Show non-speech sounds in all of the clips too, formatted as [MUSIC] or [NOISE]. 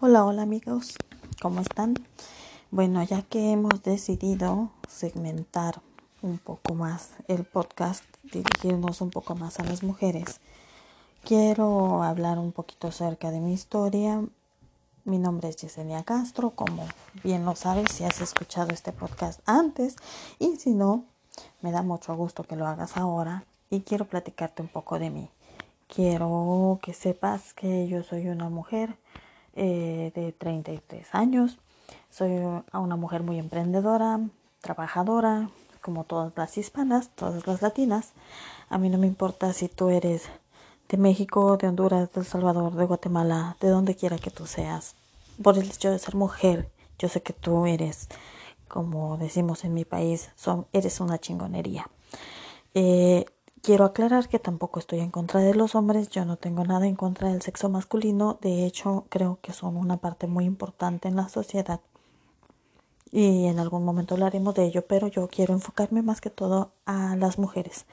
Hola, hola amigos, ¿cómo están? Bueno, ya que hemos decidido segmentar un poco más el podcast, dirigirnos un poco más a las mujeres, quiero hablar un poquito acerca de mi historia. Mi nombre es Yesenia Castro, como bien lo sabes si has escuchado este podcast antes y si no, me da mucho gusto que lo hagas ahora y quiero platicarte un poco de mí. Quiero que sepas que yo soy una mujer eh, de 33 años. Soy una mujer muy emprendedora, trabajadora, como todas las hispanas, todas las latinas. A mí no me importa si tú eres de México, de Honduras, de El Salvador, de Guatemala, de donde quiera que tú seas. Por el hecho de ser mujer, yo sé que tú eres, como decimos en mi país, son, eres una chingonería. Eh, Quiero aclarar que tampoco estoy en contra de los hombres, yo no tengo nada en contra del sexo masculino, de hecho creo que son una parte muy importante en la sociedad y en algún momento hablaremos de ello, pero yo quiero enfocarme más que todo a las mujeres.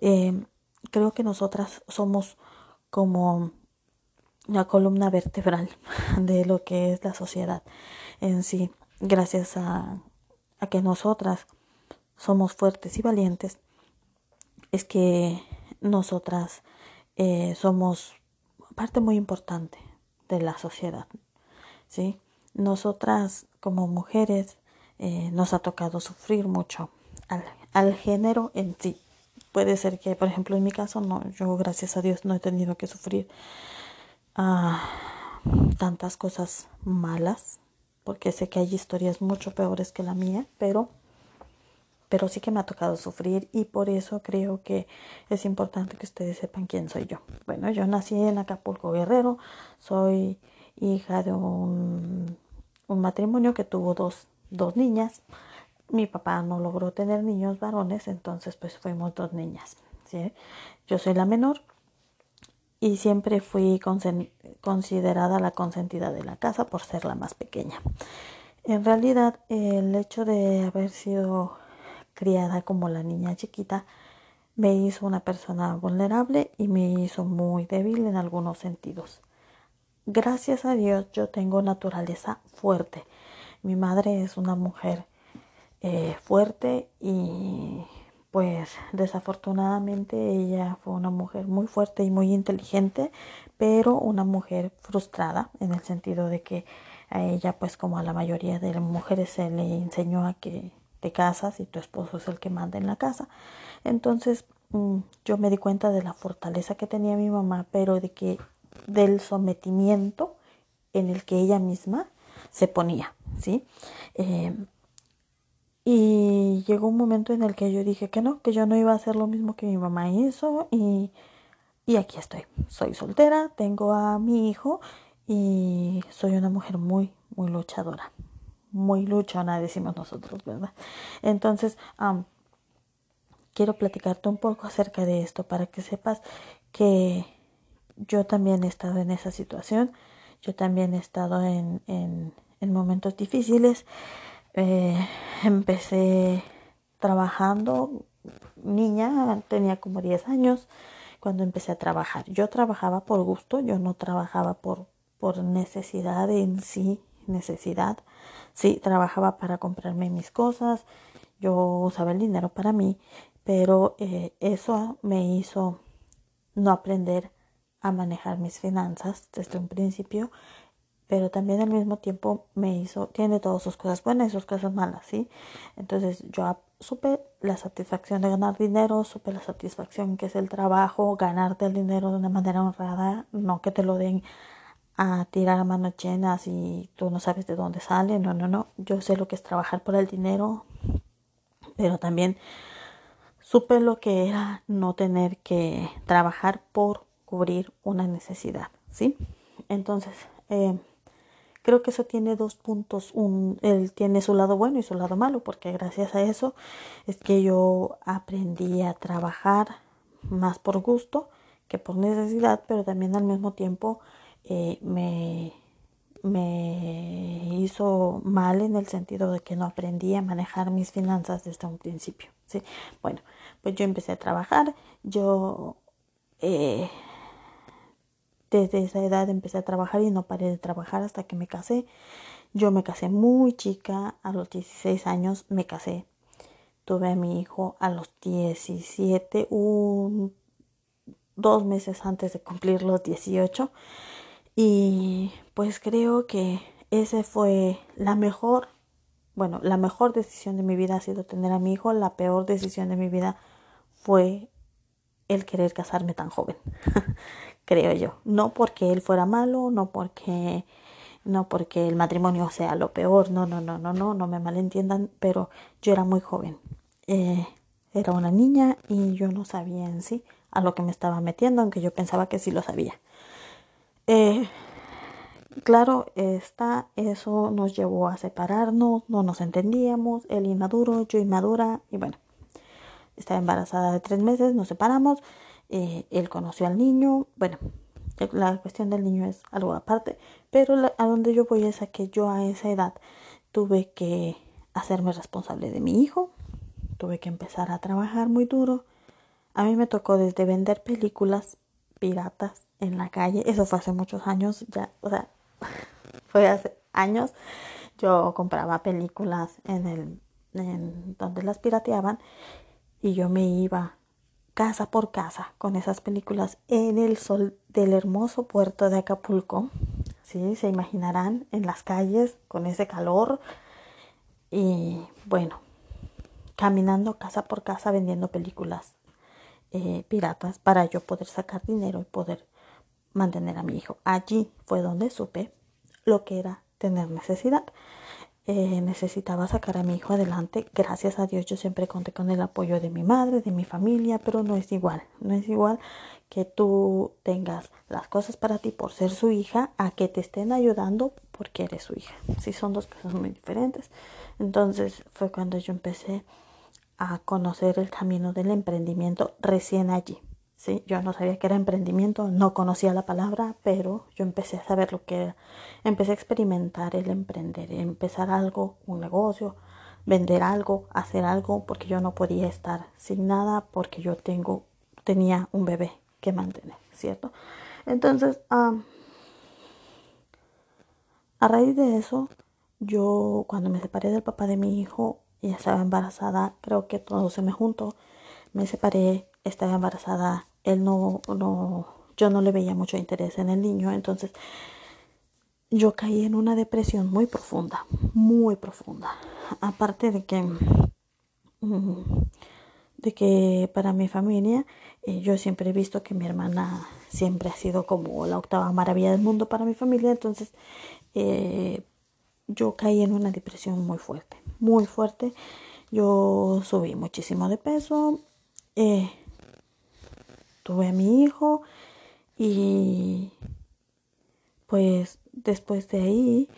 Eh, creo que nosotras somos como la columna vertebral [LAUGHS] de lo que es la sociedad en sí, gracias a que nosotras somos fuertes y valientes es que nosotras eh, somos parte muy importante de la sociedad, ¿sí? Nosotras como mujeres eh, nos ha tocado sufrir mucho al, género en sí. Puede ser que, por ejemplo, en mi caso, no, yo gracias a Dios no he tenido que sufrir uh, tantas cosas malas, porque sé que hay historias mucho peores que la mía, pero pero sí que me ha tocado sufrir y por eso creo que es importante que ustedes sepan quién soy yo. Bueno, yo nací en Acapulco Guerrero, soy hija de un, matrimonio que tuvo dos, dos niñas. Mi papá no logró tener niños varones, entonces pues fuimos dos niñas. ¿sí? Yo soy la menor y siempre fui considerada la consentida de la casa por ser la más pequeña. En realidad, el hecho de haber sido criada como la niña chiquita, me hizo una persona vulnerable y me hizo muy débil en algunos sentidos. Gracias a Dios yo tengo naturaleza fuerte. Mi madre es una mujer eh, fuerte y pues desafortunadamente ella fue una mujer muy fuerte y muy inteligente, pero una mujer frustrada en el sentido de que a ella pues como a la mayoría de las mujeres se le enseñó a que te casas y tu esposo es el que manda en la casa. Entonces mm, yo me di cuenta de la fortaleza que tenía mi mamá, pero de que del sometimiento en el que ella misma se ponía, ¿sí? Eh, y llegó un momento en el que yo dije que no, que yo no iba a hacer lo mismo que mi mamá hizo y, y aquí estoy. Soy soltera, tengo a mi hijo y soy una mujer muy, muy luchadora muy luchona, decimos nosotros, ¿verdad? Entonces, quiero platicarte un poco acerca de esto para que sepas que yo también he estado en esa situación, yo también he estado en, en, momentos difíciles. Eh, empecé trabajando, niña, tenía como 10 años cuando empecé a trabajar. Yo trabajaba por gusto, yo no trabajaba por, por necesidad en sí, necesidad. Sí, trabajaba para comprarme mis cosas, yo usaba el dinero para mí, pero eh, eso me hizo no aprender a manejar mis finanzas desde un principio, pero también al mismo tiempo me hizo, tiene todas sus cosas buenas y sus cosas malas, ¿sí? Entonces yo supe la satisfacción de ganar dinero, supe la satisfacción que es el trabajo, ganarte el dinero de una manera honrada, no que te lo den a tirar a manos llenas y tú no sabes de dónde sale. No, no, no. Yo sé lo que es trabajar por el dinero, pero también supe lo que era no tener que trabajar por cubrir una necesidad, ¿sí? Entonces, eh, creo que eso tiene dos puntos. Un, él tiene su lado bueno y su lado malo, porque gracias a eso es que yo aprendí a trabajar más por gusto que por necesidad, pero también al mismo tiempo eh, me, me hizo mal en el sentido de que no aprendí a manejar mis finanzas desde un principio. ¿sí? Bueno, pues yo empecé a trabajar, yo eh, desde esa edad empecé a trabajar y no paré de trabajar hasta que me casé. Yo me casé muy chica, a los 16 años me casé. Tuve a mi hijo a los 17, un, dos meses antes de cumplir los 18. Y pues creo que ese fue la mejor, bueno, la mejor decisión de mi vida ha sido tener a mi hijo. La peor decisión de mi vida fue el querer casarme tan joven, [LAUGHS] creo yo. No porque él fuera malo, no porque no porque el matrimonio sea lo peor, no, no, no, no, no, no me malentiendan, pero yo era muy joven. Eh, era una niña y yo no sabía en sí a lo que me estaba metiendo, aunque yo pensaba que sí lo sabía. Eh, claro, está, eso nos llevó a separarnos, no nos entendíamos, él inmaduro, yo inmadura, y bueno, estaba embarazada de tres meses, nos separamos, eh, él conoció al niño, bueno, la cuestión del niño es algo aparte, pero a donde yo voy es a que yo a esa edad tuve que hacerme responsable de mi hijo, tuve que empezar a trabajar muy duro. A mí me tocó desde vender películas piratas en la calle, eso fue hace muchos años, ya, o sea, [LAUGHS] fue hace años. Yo compraba películas en el en donde las pirateaban y yo me iba casa por casa con esas películas en el sol del hermoso puerto de Acapulco. Sí, se imaginarán en las calles con ese calor y bueno, caminando casa por casa vendiendo películas eh, piratas para yo poder sacar dinero y poder mantener a mi hijo. Allí fue donde supe lo que era tener necesidad. Eh, necesitaba sacar a mi hijo adelante. Gracias a Dios yo siempre conté con el apoyo de mi madre, de mi familia, pero no es igual. No es igual que tú tengas las cosas para ti por ser su hija a que te estén ayudando porque eres su hija. Sí, son dos cosas muy diferentes. Entonces fue cuando yo empecé a conocer el camino del emprendimiento recién allí. Sí, yo no sabía que era emprendimiento, no conocía la palabra, pero yo empecé a saber lo que era. Empecé a experimentar el emprender, empezar algo, un negocio, vender algo, hacer algo, porque yo no podía estar sin nada, porque yo tengo, tenía un bebé que mantener, ¿cierto? Entonces, a raíz de eso, yo cuando me separé del papá de mi hijo, y estaba embarazada, creo que todo se me juntó, me separé, estaba embarazada, él no, no, yo no le veía mucho interés en el niño, entonces yo caí en una depresión muy profunda, muy profunda. Aparte de que, mm, de que para mi familia, eh, yo siempre he visto que mi hermana siempre ha sido como la octava maravilla del mundo para mi familia, entonces eh, yo caí en una depresión muy fuerte, muy fuerte. Yo subí muchísimo de peso, eh, tuve a mi hijo y pues después de ahí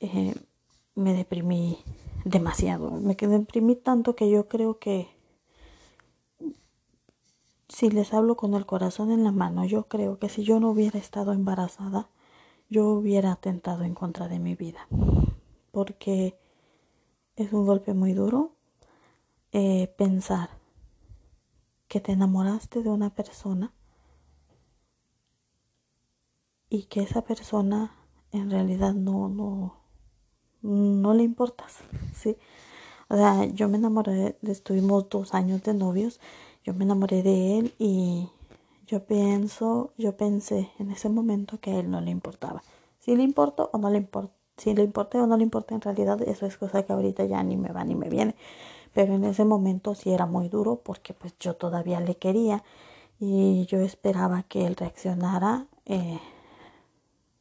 eh, me deprimí demasiado. Me deprimí tanto que yo creo que si les hablo con el corazón en la mano, yo creo que si yo no hubiera estado embarazada, yo hubiera atentado en contra de mi vida. Porque es un golpe muy duro eh, pensar que te enamoraste de una persona y que esa persona en realidad no, no, no le importas, ¿sí? O sea, yo me enamoré, estuvimos dos años de novios, yo me enamoré de él y yo pienso, yo pensé en ese momento que a él no le importaba. Si le importó o no le importa, si le importa o no le importa en realidad, eso es cosa que ahorita ya ni me va ni me viene pero en ese momento sí era muy duro porque pues yo todavía le quería y yo esperaba que él reaccionara eh,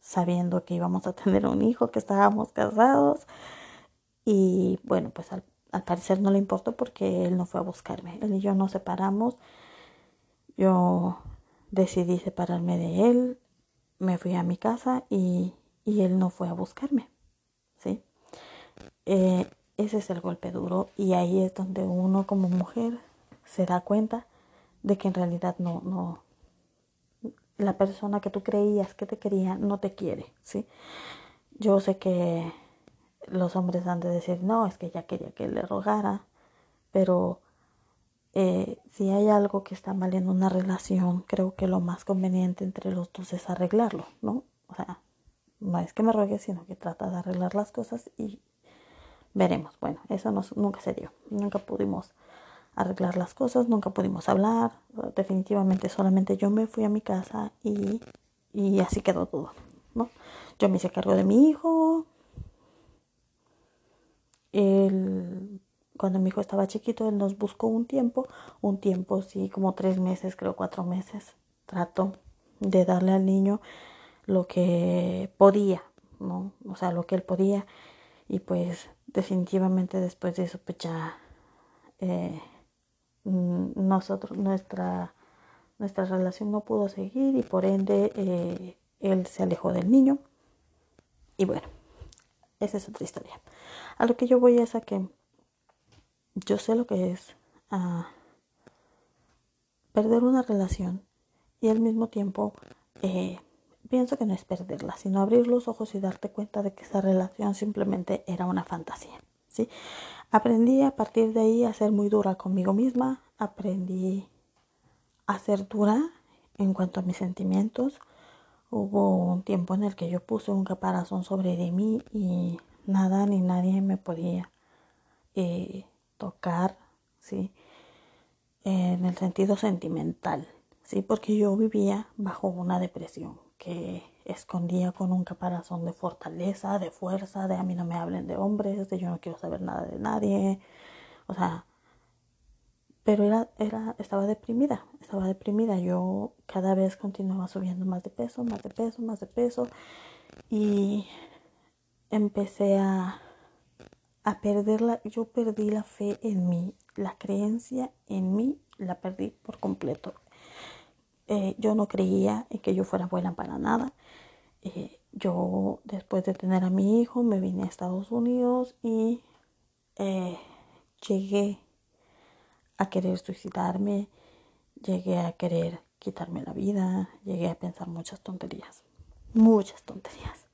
sabiendo que íbamos a tener un hijo, que estábamos casados. Y bueno pues al, parecer no le importó porque él no fue a buscarme, él y yo nos separamos, yo decidí separarme de él, me fui a mi casa y, y él no fue a buscarme, ¿sí? Eh, ese es el golpe duro y ahí es donde uno como mujer se da cuenta de que en realidad no, no, la persona que tú creías que te quería no te quiere, ¿sí? Yo sé que los hombres han de decir, no, es que ella quería que le rogara, pero eh, si hay algo que está mal en una relación, creo que lo más conveniente entre los dos es arreglarlo, ¿no? O sea, no es que me ruegue, sino que trata de arreglar las cosas y veremos. Bueno, eso nunca se dio. Nunca pudimos arreglar las cosas, nunca pudimos hablar. Definitivamente solamente yo me fui a mi casa y, y así quedó todo, ¿no? Yo me hice cargo de mi hijo. El cuando mi hijo estaba chiquito, él nos buscó un tiempo, un tiempo, sí, como tres meses, creo cuatro meses. Trato de darle al niño lo que podía, ¿no? O sea, lo que él podía. Y pues definitivamente después de eso, pues ya eh, nosotros, nuestra, nuestra relación no pudo seguir y por ende eh, él se alejó del niño. Y bueno, esa es otra historia. A lo que yo voy es a que yo sé lo que es ah, perder una relación y al mismo tiempo eh, pienso que no es perderla, sino abrir los ojos y darte cuenta de que esa relación simplemente era una fantasía. ¿sí? Aprendí a partir de ahí a ser muy dura conmigo misma, aprendí a ser dura en cuanto a mis sentimientos. Hubo un tiempo en el que yo puse un caparazón sobre mí y nada ni nadie me podía eh, tocar, ¿sí? En el sentido sentimental, ¿sí? Porque yo vivía bajo una depresión que escondía con un caparazón de fortaleza, de fuerza, de a mí no me hablen de hombres, de yo no quiero saber nada de nadie, o sea, pero era, era, estaba deprimida, estaba deprimida, yo cada vez continuaba subiendo más de peso, más de peso, más de peso, y empecé a a perderla, yo perdí la fe en mí, la creencia en mí la perdí por completo. Eh, yo no creía en que yo fuera buena para nada. Eh, yo después de tener a mi hijo me vine a Estados Unidos y eh, llegué a querer suicidarme, llegué a querer quitarme la vida, llegué a pensar muchas tonterías, muchas tonterías.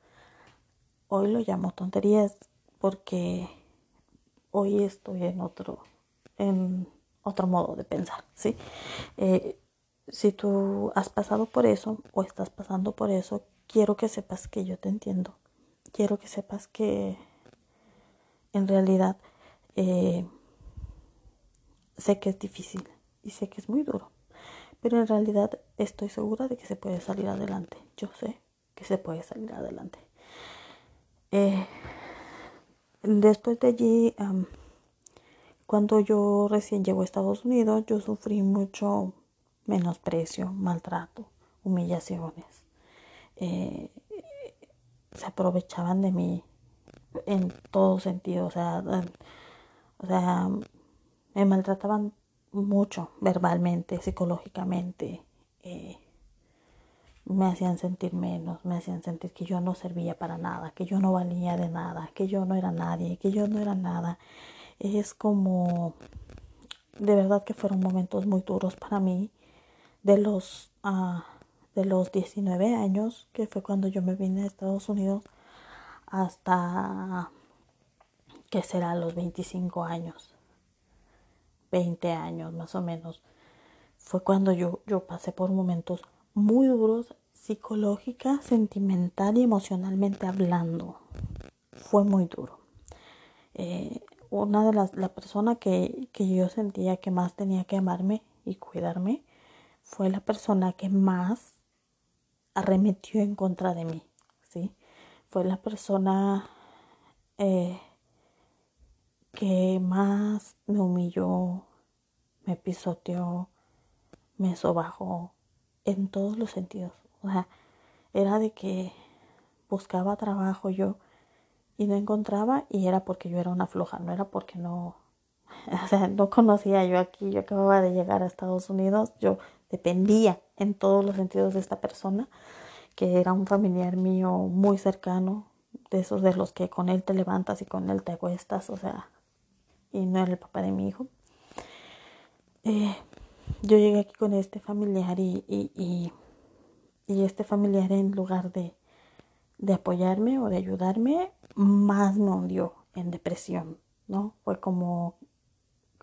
Hoy lo llamo tonterías porque hoy estoy en otro, en otro modo de pensar, ¿sí? Si tú has pasado por eso o estás pasando por eso, quiero que sepas que yo te entiendo. Quiero que sepas que en realidad eh, sé que es difícil y sé que es muy duro, pero en realidad estoy segura de que se puede salir adelante. Yo sé que se puede salir adelante. Eh, Después de allí, cuando yo recién llego a Estados Unidos, yo sufrí mucho menosprecio, maltrato, humillaciones. Eh, se aprovechaban de mí en todo sentido, o sea, o sea, me maltrataban mucho verbalmente, psicológicamente. Eh, me hacían sentir menos, me hacían sentir que yo no servía para nada, que yo no valía de nada, que yo no era nadie, que yo no era nada. Es como, de verdad que fueron momentos muy duros para mí, de los, uh, de los 19 años, que fue cuando yo me vine a Estados Unidos, hasta, que será los 25 años, 20 años más o menos, fue cuando yo, yo pasé por momentos muy duros psicológica, sentimental y emocionalmente hablando. Fue muy duro. Eh, una de las, la persona que, que yo sentía que más tenía que amarme y cuidarme fue la persona que más arremetió en contra de mí, ¿sí? Fue la persona eh, que más me humilló, me pisoteó, me sobajó, en todos los sentidos. O sea, era de que buscaba trabajo yo y no encontraba y era porque yo era una floja, no era porque no, [LAUGHS] o sea, no conocía yo aquí, yo acababa de llegar a Estados Unidos, yo dependía en todos los sentidos de esta persona, que era un familiar mío muy cercano, de esos de los que con él te levantas y con él te acuestas, o sea, y no era el papá de mi hijo. Eh, yo llegué aquí con este familiar y, y, y, este familiar en lugar de, de apoyarme o de ayudarme, más me hundió en depresión, ¿no? Fue como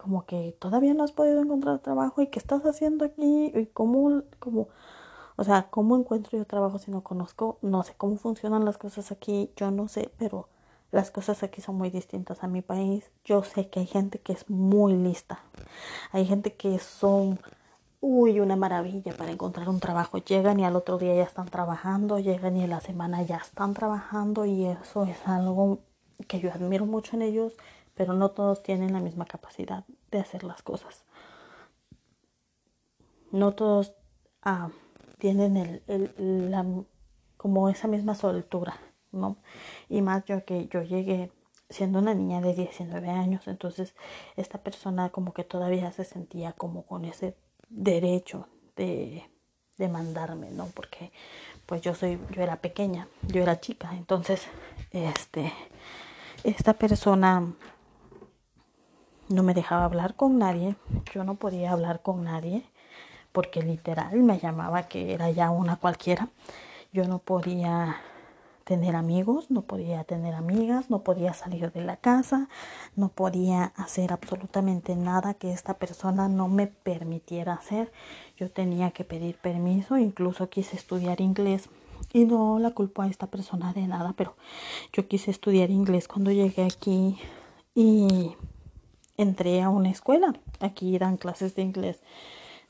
como que todavía no has podido encontrar trabajo y qué estás haciendo aquí y cómo, cómo, o sea, cómo encuentro yo trabajo si no conozco, no sé cómo funcionan las cosas aquí, yo no sé, pero las cosas aquí son muy distintas a mi país. Yo sé que hay gente que es muy lista, hay gente que son uy, una maravilla para encontrar un trabajo. Llegan y al otro día ya están trabajando, llegan y en la semana ya están trabajando y eso es algo que yo admiro mucho en ellos, pero no todos tienen la misma capacidad de hacer las cosas. No todos ah, tienen el, el, la, como esa misma soltura, ¿no? Y más yo que yo llegué siendo una niña de 19 años, entonces esta persona como que todavía se sentía como con ese derecho de, mandarme, ¿no? Porque pues yo soy, yo era pequeña, yo era chica, entonces, este, esta persona no me dejaba hablar con nadie, yo no podía hablar con nadie, porque literal me llamaba que era ya una cualquiera, yo no podía tener amigos, no podía tener amigas, no podía salir de la casa, no podía hacer absolutamente nada que esta persona no me permitiera hacer. Yo tenía que pedir permiso, incluso quise estudiar inglés y no la culpo a esta persona de nada, pero yo quise estudiar inglés cuando llegué aquí y entré a una escuela. Aquí dan clases de inglés.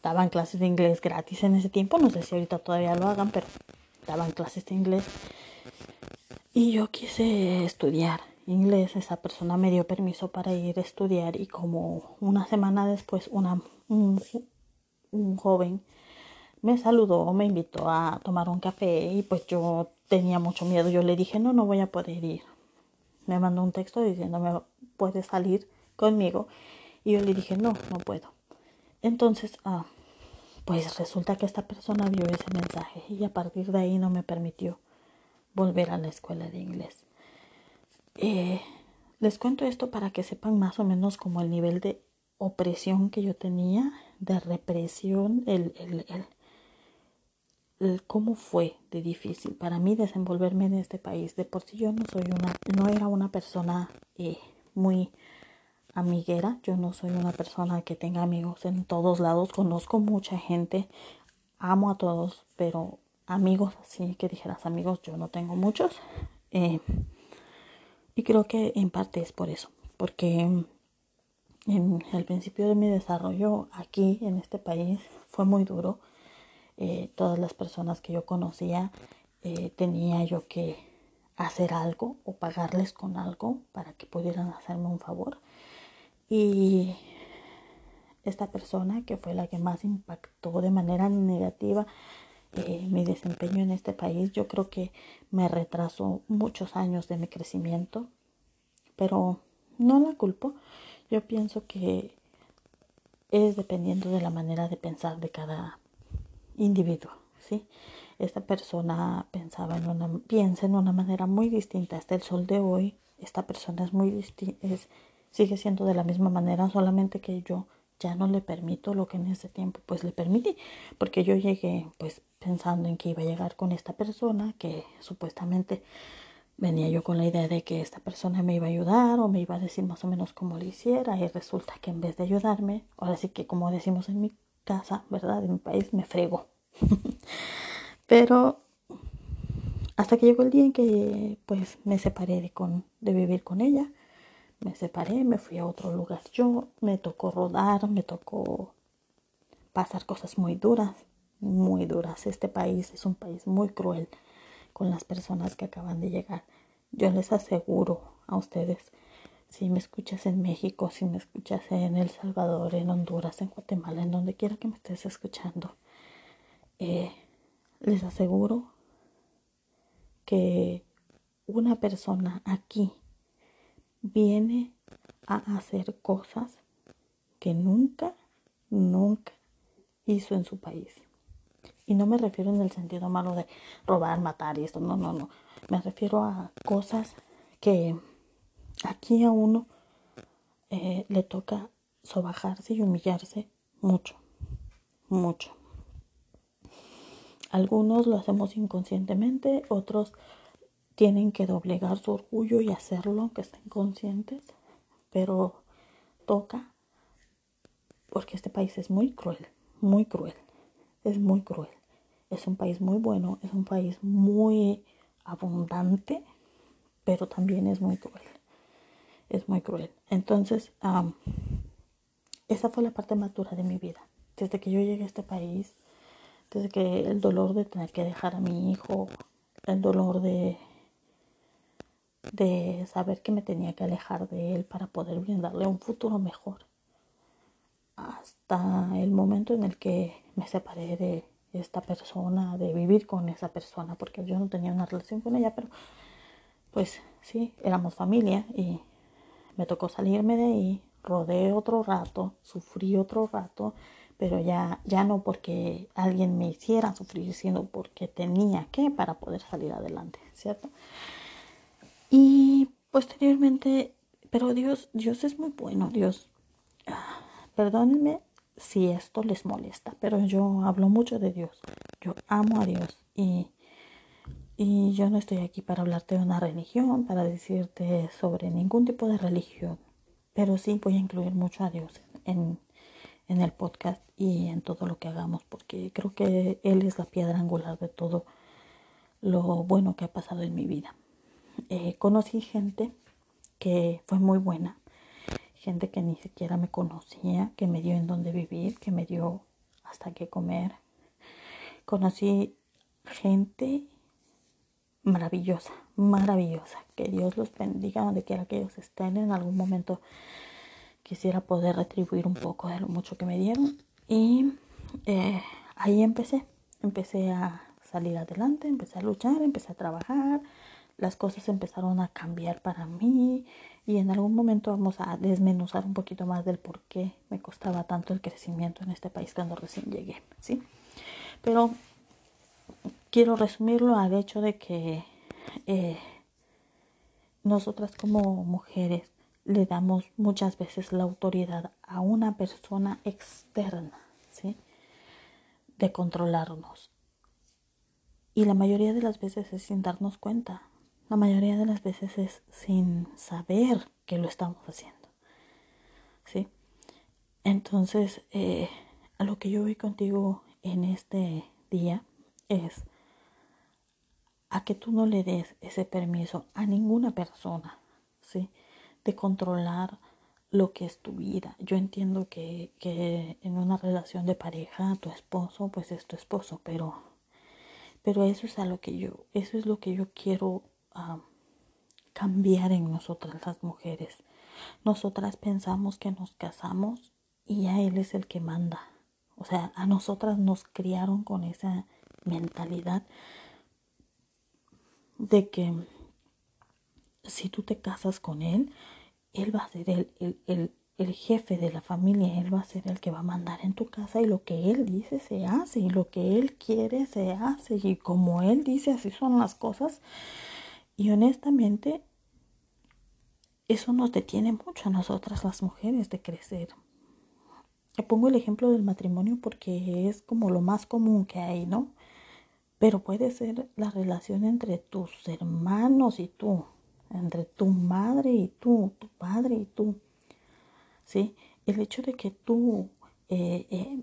Daban clases de inglés gratis en ese tiempo. No sé si ahorita todavía lo hagan, pero daban clases de inglés. Y yo quise estudiar inglés. Esa persona me dio permiso para ir a estudiar y como una semana después una, un, un joven me saludó, me invitó a tomar un café y pues yo tenía mucho miedo. Yo le dije, no, no voy a poder ir. Me mandó un texto diciéndome, puedes salir conmigo. Y yo le dije, no, no puedo. Entonces, ah, pues resulta que esta persona vio ese mensaje y a partir de ahí no me permitió volver a la escuela de inglés. Eh, les cuento esto para que sepan más o menos como el nivel de opresión que yo tenía, de represión, el, el, el, cómo fue de difícil para mí desenvolverme en este país. De por sí yo no soy una, no era una persona eh, muy amiguera. Yo no soy una persona que tenga amigos en todos lados. Conozco mucha gente, amo a todos, pero amigos así que dijeras amigos, yo no tengo muchos. Eh, y creo que en parte es por eso, porque en el principio de mi desarrollo aquí en este país fue muy duro. Eh, todas las personas que yo conocía eh, tenía yo que hacer algo o pagarles con algo para que pudieran hacerme un favor. Y esta persona, que fue la que más impactó de manera negativa eh, mi desempeño en este país, yo creo que me retrasó muchos años de mi crecimiento, pero no la culpo. Yo pienso que es dependiendo de la manera de pensar de cada individuo, ¿sí? Esta persona pensaba en una, piensa en una manera muy distinta hasta el sol de hoy. Esta persona es muy distinta, sigue siendo de la misma manera, solamente que yo ya no le permito lo que en ese tiempo pues le permití, porque yo llegué pues pensando en que iba a llegar con esta persona, que supuestamente venía yo con la idea de que esta persona me iba a ayudar o me iba a decir más o menos cómo lo hiciera y resulta que en vez de ayudarme, ahora sí que como decimos en mi casa, ¿verdad? En mi país me frego. [LAUGHS] Pero hasta que llegó el día en que pues me separé de, con, de vivir con ella me separé, me fui a otro lugar. Yo me tocó rodar, me tocó pasar cosas muy duras, muy duras. Este país es un país muy cruel con las personas que acaban de llegar. Yo les aseguro a ustedes, si me escuchas en México, si me escuchas en El Salvador, en Honduras, en Guatemala, en donde quiera que me estés escuchando, eh, les aseguro que una persona aquí viene a hacer cosas que nunca, nunca hizo en su país. Y no me refiero en el sentido malo de robar, matar y esto, no, no, no. Me refiero a cosas que aquí a uno eh, le toca sobajarse y humillarse mucho, mucho. Algunos lo hacemos inconscientemente, otros tienen que doblegar su orgullo y hacerlo, aunque estén conscientes, pero toca, porque este país es muy cruel, muy cruel, es muy cruel. Es un país muy bueno, es un país muy abundante, pero también es muy cruel. Es muy cruel. Entonces, esa fue la parte más dura de mi vida. Desde que yo llegué a este país, desde que el dolor de tener que dejar a mi hijo, el dolor de, de saber que me tenía que alejar de él para poder brindarle un futuro mejor. Hasta el momento en el que me separé de esta persona, de vivir con esa persona, porque yo no tenía una relación con ella, pero pues sí, éramos familia y me tocó salirme de ahí, rodé otro rato, sufrí otro rato, pero ya, ya no porque alguien me hiciera sufrir, sino porque tenía que para poder salir adelante, ¿cierto? Y posteriormente, pero Dios, Dios es muy bueno, Dios, perdónenme si esto les molesta, pero yo hablo mucho de Dios. Yo amo a Dios y, y yo no estoy aquí para hablarte de una religión, para decirte sobre ningún tipo de religión, pero sí voy a incluir mucho a Dios en, en el podcast y en todo lo que hagamos, porque creo que Él es la piedra angular de todo lo bueno que ha pasado en mi vida. Eh, conocí gente que fue muy buena, gente que ni siquiera me conocía, que me dio en dónde vivir, que me dio hasta qué comer. Conocí gente maravillosa, maravillosa. Que Dios los bendiga donde quiera que ellos estén. En algún momento quisiera poder retribuir un poco de lo mucho que me dieron. Y eh, ahí empecé. Empecé a salir adelante, empecé a luchar, empecé a trabajar. Las cosas empezaron a cambiar para mí y en algún momento vamos a desmenuzar un poquito más del por qué me costaba tanto el crecimiento en este país cuando recién llegué, ¿sí? Pero quiero resumirlo al hecho de que eh, nosotras como mujeres le damos muchas veces la autoridad a una persona externa, ¿sí? De controlarnos. Y la mayoría de las veces es sin darnos cuenta. La mayoría de las veces es sin saber que lo estamos haciendo. ¿Sí? Entonces, eh, a lo que yo voy contigo en este día es a que tú no le des ese permiso a ninguna persona, ¿sí? De controlar lo que es tu vida. Yo entiendo que, que en una relación de pareja, tu esposo, pues es tu esposo, pero, pero eso es a lo que yo, eso es lo que yo quiero cambiar en nosotras las mujeres. Nosotras pensamos que nos casamos y a él es el que manda. O sea, a nosotras nos criaron con esa mentalidad de que si tú te casas con él, él va a ser el, el, el, jefe de la familia, él va a ser el que va a mandar en tu casa y lo que él dice se hace y lo que él quiere se hace y como él dice así son las cosas. Y honestamente, eso nos detiene mucho a nosotras las mujeres de crecer. Te pongo el ejemplo del matrimonio porque es como lo más común que hay, ¿no? Pero puede ser la relación entre tus hermanos y tú, entre tu madre y tú, tu padre y tú. ¿Sí? El hecho de que tú eh, eh,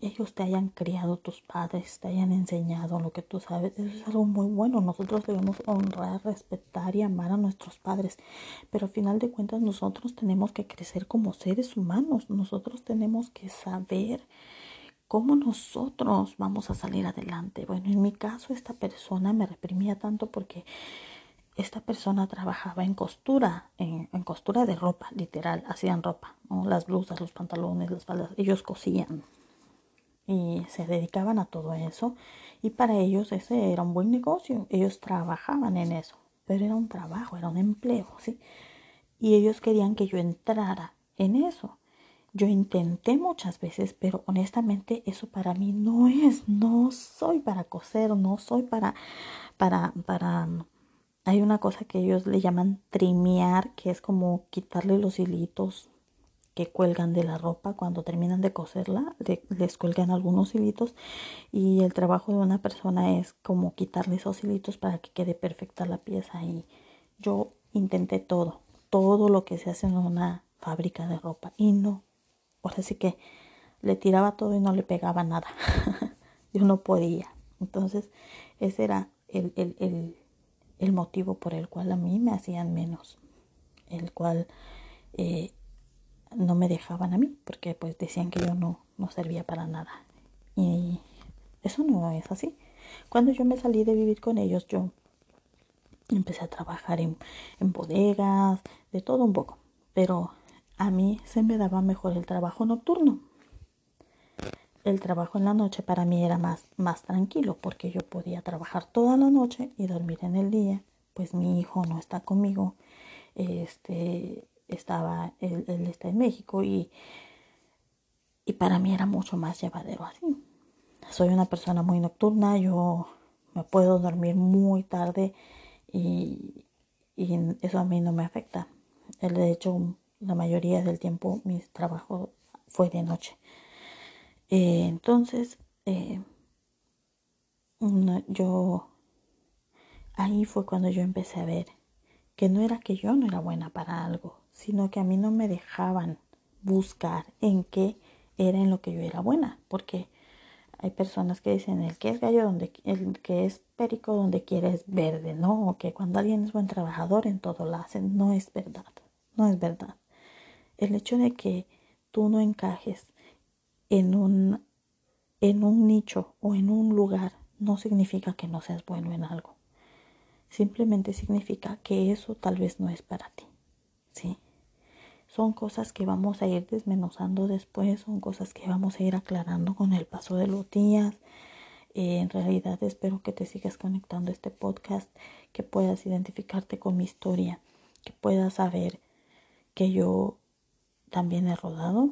ellos te hayan criado, tus padres te hayan enseñado lo que tú sabes, eso es algo muy bueno. Nosotros debemos honrar, respetar y amar a nuestros padres, pero al final de cuentas nosotros tenemos que crecer como seres humanos, nosotros tenemos que saber cómo nosotros vamos a salir adelante. Bueno, en mi caso esta persona me reprimía tanto porque esta persona trabajaba en costura, en, costura de ropa, literal, hacían ropa, las blusas, los pantalones, las faldas, ellos cosían y se dedicaban a todo eso y para ellos ese era un buen negocio, ellos trabajaban en eso, pero era un trabajo, era un empleo, ¿sí? Y ellos querían que yo entrara en eso. Yo intenté muchas veces, pero honestamente eso para mí no es, no soy para coser, no soy para, para, para, hay una cosa que ellos le llaman trimear, que es como quitarle los hilitos que cuelgan de la ropa cuando terminan de coserla, les cuelgan algunos hilitos y el trabajo de una persona es como quitarle esos hilitos para que quede perfecta la pieza y yo intenté todo, todo lo que se hace en una fábrica de ropa y no, ahora sí que le tiraba todo y no le pegaba nada. [LAUGHS] yo no podía. Entonces, ese era el, el, el, el, motivo por el cual a mí me hacían menos, el cual eh, no me dejaban a mí, porque pues decían que yo no, no servía para nada. Y eso no es así. Cuando yo me salí de vivir con ellos, yo empecé a trabajar en, en bodegas, de todo un poco. Pero a mí se me daba mejor el trabajo nocturno. El trabajo en la noche para mí era más, más tranquilo porque yo podía trabajar toda la noche y dormir en el día. Pues mi hijo no está conmigo. Este estaba, él, él está en México y, y para mí era mucho más llevadero así. Soy una persona muy nocturna, yo me puedo dormir muy tarde y, y eso a mí no me afecta. De hecho, la mayoría del tiempo mi trabajo fue de noche. Eh, entonces, eh, yo, ahí fue cuando yo empecé a ver que no era que yo no era buena para algo, sino que a mí no me dejaban buscar en qué era en lo que yo era buena, porque hay personas que dicen el que es gallo donde el que es perico donde quiere es verde, no, o que cuando alguien es buen trabajador en todo lo hacen, no es verdad, no es verdad. El hecho de que tú no encajes en un en un nicho o en un lugar no significa que no seas bueno en algo. Simplemente significa que eso tal vez no es para ti. ¿Sí? Son cosas que vamos a ir desmenuzando después, son cosas que vamos a ir aclarando con el paso de los días. Eh, en realidad espero que te sigas conectando a este podcast, que puedas identificarte con mi historia, que puedas saber que yo también he rodado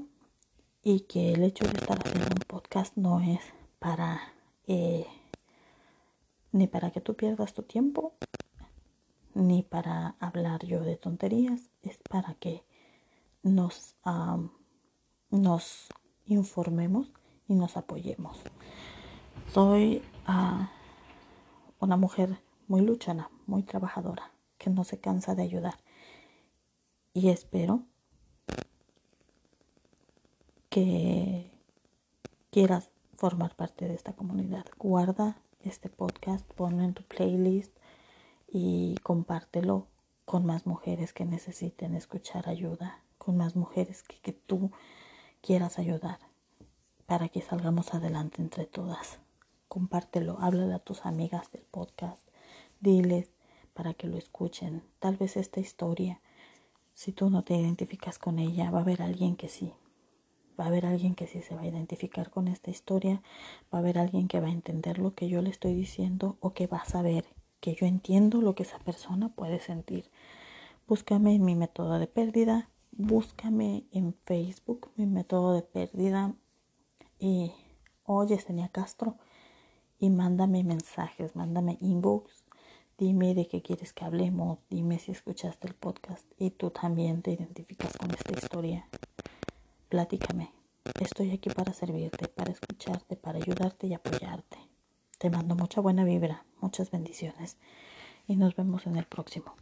y que el hecho de estar haciendo un podcast no es para eh, ni para que tú pierdas tu tiempo ni para hablar yo de tonterías es para que nos, nos informemos y nos apoyemos. Soy ah, una mujer muy luchona, muy trabajadora, que no se cansa de ayudar. Y espero que quieras formar parte de esta comunidad. Guarda este podcast, ponlo en tu playlist y compártelo con más mujeres que necesiten escuchar ayuda con más mujeres que, que tú quieras ayudar para que salgamos adelante entre todas. Compártelo, háblale a tus amigas del podcast, diles para que lo escuchen. Tal vez esta historia, si tú no te identificas con ella, va a haber alguien que sí. Va a haber alguien que sí se va a identificar con esta historia, va a haber alguien que va a entender lo que yo le estoy diciendo o que va a saber que yo entiendo lo que esa persona puede sentir. Búscame en mi método de pérdida, búscame en Facebook, mi método de pérdida, y oye, Senia Castro, y mándame mensajes, mándame inbox, dime de qué quieres que hablemos, dime si escuchaste el podcast y tú también te identificas con esta historia. Platícame. Estoy aquí para servirte, para escucharte, para ayudarte y apoyarte. Te mando mucha buena vibra, muchas bendiciones y nos vemos en el próximo.